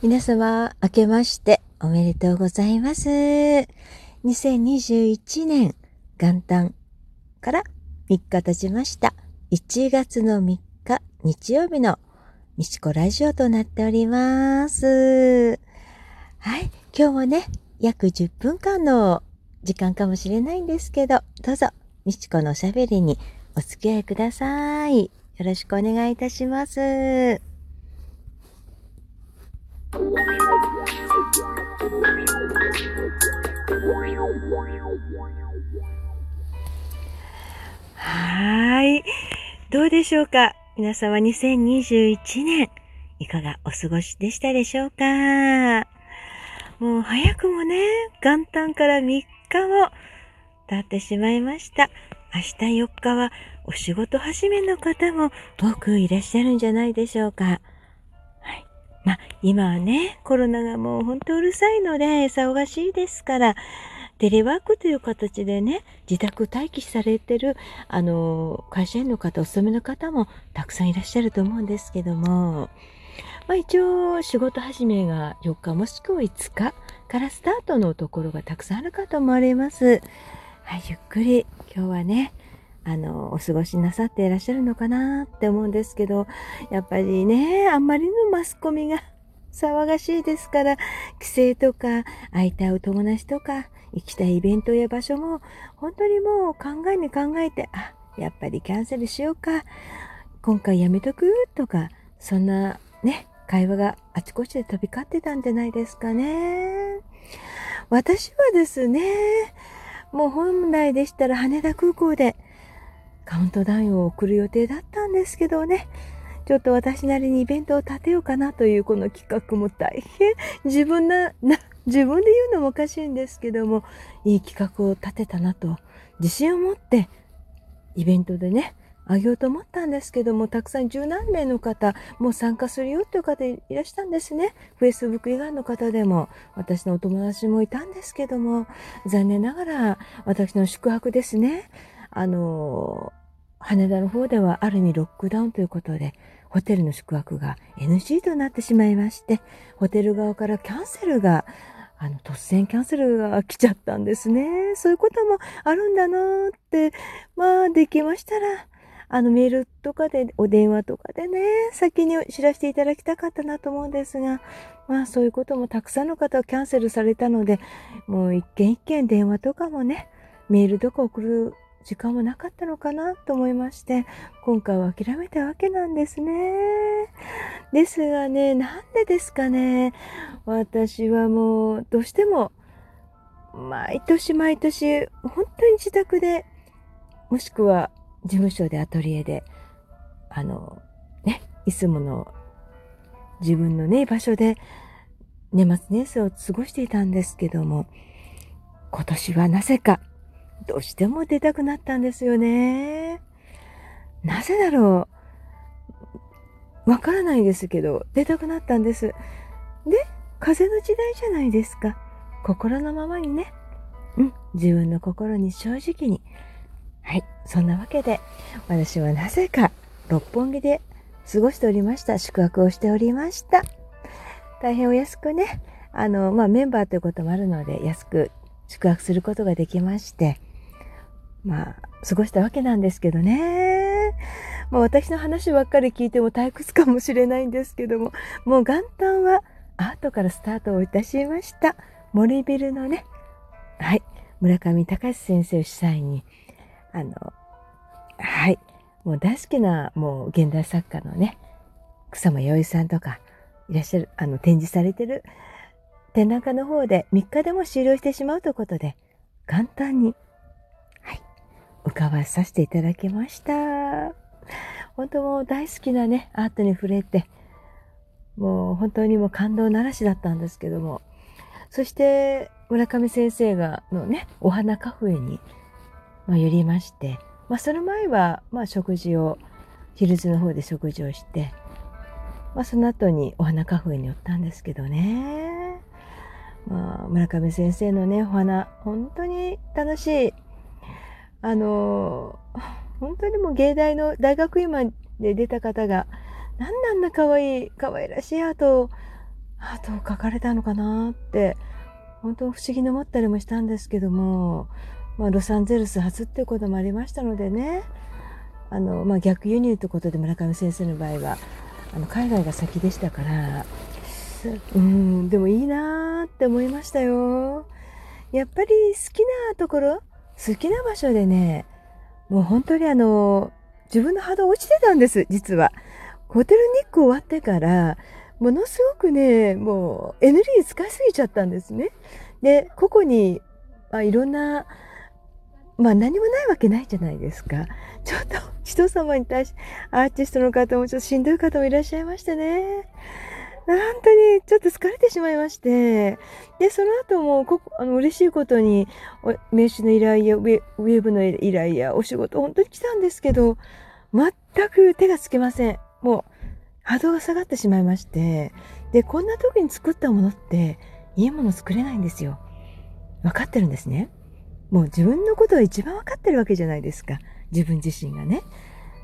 皆様、明けましておめでとうございます。2021年元旦から3日経ちました。1月の3日日曜日のみちこラジオとなっております。はい、今日もね、約10分間の時間かもしれないんですけど、どうぞ、みちこのおしゃべりにお付き合いください。よろしくお願いいたします。はい。どうでしょうか？皆様2021年、いかがお過ごしでしたでしょうか？もう早くもね、元旦から3日も経ってしまいました。明日4日はお仕事始めの方も多くいらっしゃるんじゃないでしょうか。まあ、今はね、コロナがもうほんとうるさいので、騒がしいですから、テレワークという形でね、自宅待機されてる、あの、会社員の方、お勤めの方もたくさんいらっしゃると思うんですけども、まあ一応仕事始めが4日もしくは5日からスタートのところがたくさんあるかと思われます。はい、ゆっくり今日はね、あの、お過ごしなさっていらっしゃるのかなって思うんですけど、やっぱりね、あんまりのマスコミが騒がしいですから、帰省とか、会いたいお友達とか、行きたいイベントや場所も、本当にもう考えに考えて、あ、やっぱりキャンセルしようか、今回やめとくとか、そんなね、会話があちこちで飛び交ってたんじゃないですかね。私はですね、もう本来でしたら羽田空港でカウントダウンを送る予定だったんですけどね、ちょっと私なりにイベントを立てようかなというこの企画も大変自分な、な、自分で言うのもおかしいんですけども、いい企画を立てたなと、自信を持ってイベントでね、あげようと思ったんですけども、たくさん十何名の方、もう参加するよっていう方いらしたんですね。Facebook 以外の方でも、私のお友達もいたんですけども、残念ながら私の宿泊ですね。あの、羽田の方ではある意味ロックダウンということで、ホテルの宿泊が NG となってしまいまして、ホテル側からキャンセルが、あの、突然キャンセルが来ちゃったんですね。そういうこともあるんだなーって、まあ、できましたら、あの、メールとかで、お電話とかでね、先に知らせていただきたかったなと思うんですが、まあ、そういうこともたくさんの方はキャンセルされたので、もう一件一件電話とかもね、メールとか送る時間もなかったのかなと思いまして、今回は諦めたわけなんですね。ですがね、なんでですかね。私はもう、どうしても、毎年毎年、本当に自宅で、もしくは事務所でアトリエで、あの、ね、いつもの自分のね、場所で年末年始を過ごしていたんですけども、今年はなぜかどうしても出たくなったんですよね。なぜだろう。わからないですけど、出たくなったんです。で、風の時代じゃないですか。心のままにね。うん、自分の心に正直に。はい、そんなわけで、私はなぜか六本木で過ごしておりました。宿泊をしておりました。大変お安くね、あの、まあ、メンバーということもあるので、安く宿泊することができまして、まあ、過ごしたわけなんですけどね。まあ、私の話ばっかり聞いても退屈かもしれないんですけども、もう元旦はアートからスタートをいたしました。森ビルのね、はい、村上隆先生主催に、あの、はい、もう大好きな、もう現代作家のね、草間彌生さんとか、いらっしゃる、あの、展示されてる展覧会の方で3日でも終了してしまうということで、簡単に伺わさせていただきました。本当もう大好きなね、アートに触れて、もう本当にもう感動ならしだったんですけども、そして村上先生がのね、お花カフェに、まあ、寄りまして、まあその前は、まあ食事を、ヒルズの方で食事をして、まあその後にお花カフェに寄ったんですけどね。まあ村上先生のね、お花、本当に楽しいあの本当にもう芸大の大学院まで出た方が、なんであんな可愛い、可愛らしいアートをアートを描かれたのかなって本当不思議に思ったりもしたんですけども、まあ、ロサンゼルス初っていうこともありましたのでねあの、まあ、逆輸入ということで村上先生の場合はあの海外が先でしたからうんでもいいなーって思いましたよ。やっぱり好きなところ好きな場所でねもう本当にあの自分の波動落ちてたんです実はホテル日光終わってからものすごくねもうエネルギー使いすぎちゃったんですねで個々に、まあ、いろんなまあ何もないわけないじゃないですか。ちょっと人様に対してアーティストの方もちょっとしんどい方もいらっしゃいましてね。本当にちょっと疲れてしまいまして。で、その後もこあの嬉しいことに名刺の依頼やウェブの依頼やお仕事本当に来たんですけど、全く手がつきません。もう波動が下がってしまいまして。で、こんな時に作ったものっていいもの作れないんですよ。分かってるんですね。もう自分のことは一番分かってるわけじゃないですか。自分自身がね。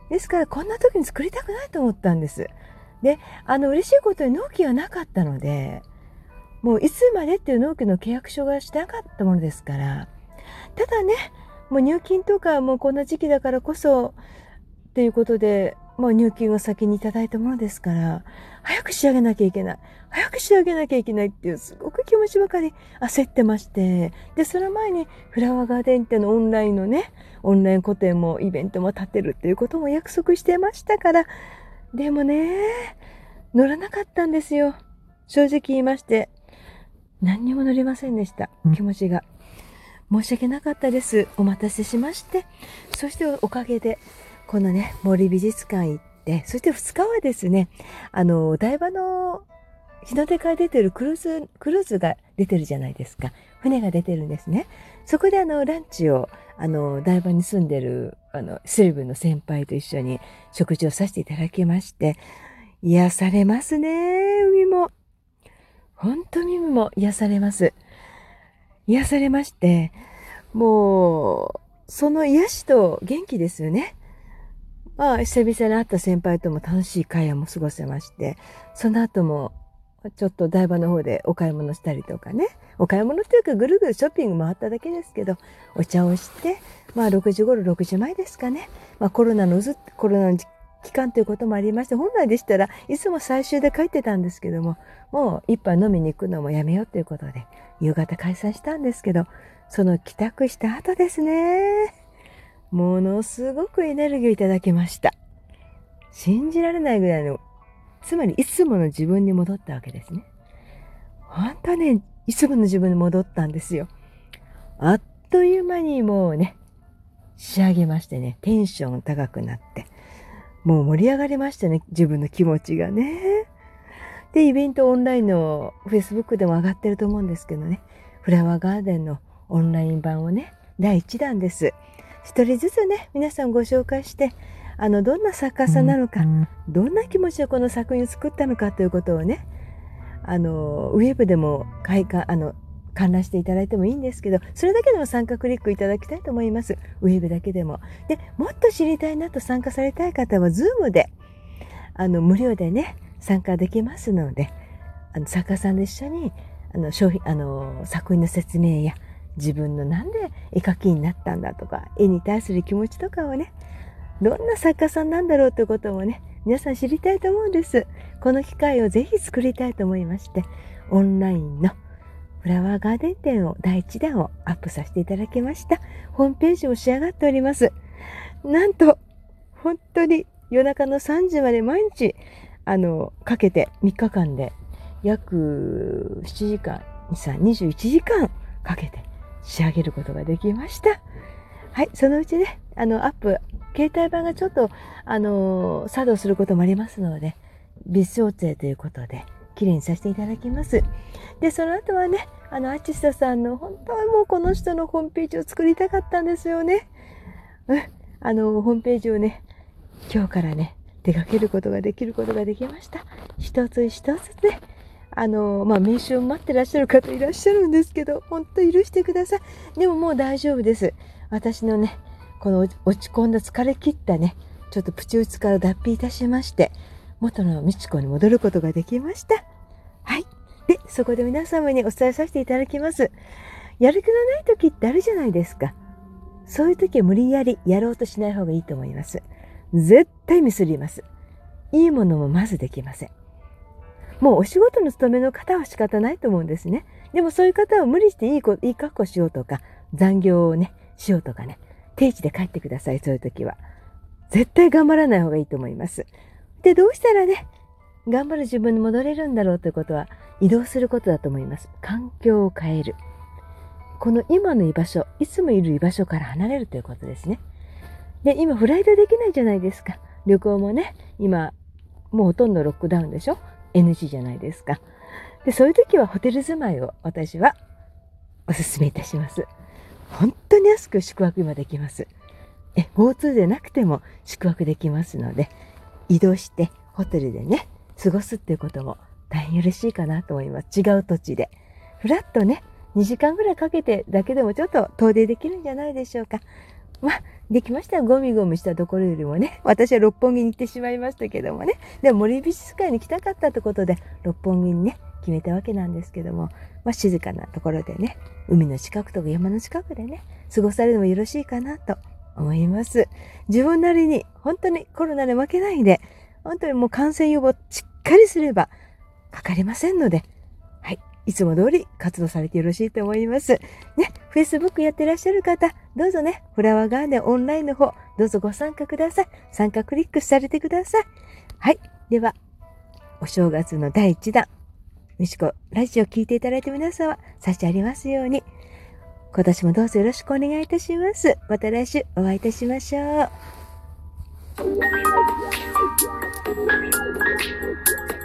ですからこんな時に作りたくないと思ったんです。で、あの嬉しいことに納期がなかったので、もういつまでっていう納期の契約書がしてなかったものですから、ただね、もう入金とかもうこんな時期だからこそっていうことで、もう入金を先にいただいたものですから、早く仕上げなきゃいけない。早く仕上げなきゃいけないっていうすごく気持ちばかり焦ってまして。で、その前にフラワーガーデンってのオンラインのね、オンライン個展もイベントも立てるっていうことも約束してましたから、でもね、乗らなかったんですよ。正直言いまして。何にも乗りませんでした。気持ちが。申し訳なかったです。お待たせしまして。そしておかげで、このね、森美術館行って、そして2日はですね、あの、台場の日の出から出てるクルーズ、クルーズが出てるじゃないですか。船が出てるんですね。そこであの、ランチを、あの、台場に住んでる、あの、スリブの先輩と一緒に食事をさせていただきまして、癒されますね、海も。本当に海も癒されます。癒されまして、もう、その癒しと元気ですよね。まあ、久々に会った先輩とも楽しい会話も過ごせまして、その後も、ちょっと台場の方でお買い物したりとかね、お買い物というかぐるぐるショッピング回っただけですけど、お茶をして、まあ6時頃6時前ですかね、まあコロナのずコロナの期間ということもありまして、本来でしたらいつも最終で帰ってたんですけども、もう一杯飲みに行くのもやめようということで、夕方解散したんですけど、その帰宅した後ですね。ものすごくエネルギーをいただきました。信じられないぐらいの、つまりいつもの自分に戻ったわけですね。本当ね、いつもの自分に戻ったんですよ。あっという間にもうね、仕上げましてね、テンション高くなって、もう盛り上がりましたね、自分の気持ちがね。で、イベントオンラインの Facebook でも上がってると思うんですけどね、フラワーガーデンのオンライン版をね、第1弾です。一人ずつね皆さんご紹介してあのどんな作家さんなのか、どんな気持ちでこの作品を作ったのかということをねあのウェブでも開花あの観覧していただいてもいいんですけどそれだけでも参加クリックいただきたいと思います。ウェブだけでも。でもっと知りたいなと参加されたい方は Zoom であの無料でね参加できますのであの作家さんと一緒にあの商品あの作品の説明や自分のなんで絵描きになったんだとか、絵に対する気持ちとかをね、どんな作家さんなんだろうということもね、皆さん知りたいと思うんです。この機会をぜひ作りたいと思いまして、オンラインのフラワーガーデン展を第1弾をアップさせていただきました。ホームページも仕上がっております。なんと、本当に夜中の3時まで毎日、あの、かけて3日間で約7時間、2、3、21時間かけて仕上げることができました。はい、そのうちね、あの、アップ、携帯版がちょっと、あの作動することもありますので、別調整ということで、綺麗にさせていただきます。で、その後はね、あの、アーティストさんの、本当はもうこの人のホームページを作りたかったんですよね。うん、あの、ホームページをね、今日からね、出かけることができることができました。一つ一つね、あの、まあ、名刺を待ってらっしゃる方いらっしゃるんですけど、本当許してください。でももう大丈夫です。私のね、この落ち込んだ疲れ切ったね、ちょっとプチ打ちから脱皮いたしまして、元の美智子に戻ることができました。はいで。そこで皆様にお伝えさせていただきます。やる気のない時ってあるじゃないですか。そういう時は無理やりやろうとしない方がいいと思います。絶対ミスります。いいものもまずできません。もうお仕事の勤めの方は仕方ないと思うんですね。でもそういう方は無理していい、いい格好しようとか、残業をね、しようとかね、定時で帰ってください、そういう時は。絶対頑張らない方がいいと思います。で、どうしたらね、頑張る自分に戻れるんだろうということは、移動することだと思います。環境を変える。この今の居場所、いつもいる居場所から離れるということですね。で、今フライトできないじゃないですか。旅行もね、今、もうほとんどロックダウンでしょ ?NG じゃないですか。で、そういう時はホテル住まいを私はお勧めいたします。本当に安く宿泊今できます。GoTo でなくても宿泊できますので、移動してホテルでね、過ごすっていうことも大変嬉しいかなと思います。違う土地で。ふらっとね、2時間ぐらいかけてだけでもちょっと遠出できるんじゃないでしょうか。まあ、できましたゴミゴミしたところよりもね、私は六本木に行ってしまいましたけどもね、でも森美術館に来たかったってことで、六本木にね、決めたわけなんですけども、まあ、静かなところでね、海の近くとか山の近くでね、過ごされるのもよろしいかなと思います。自分なりに、本当にコロナで負けないで、本当にもう感染予防しっかりすればかかりませんので、い。つも通り活動されてよろしいと思います。ね、Facebook やってらっしゃる方、どうぞね、フラワーガーデンオンラインの方、どうぞご参加ください。参加クリックされてください。はい。では、お正月の第1弾、みしこラジオを聞いていただいた皆様、差しありますように、今年もどうぞよろしくお願いいたします。また来週お会いいたしましょう。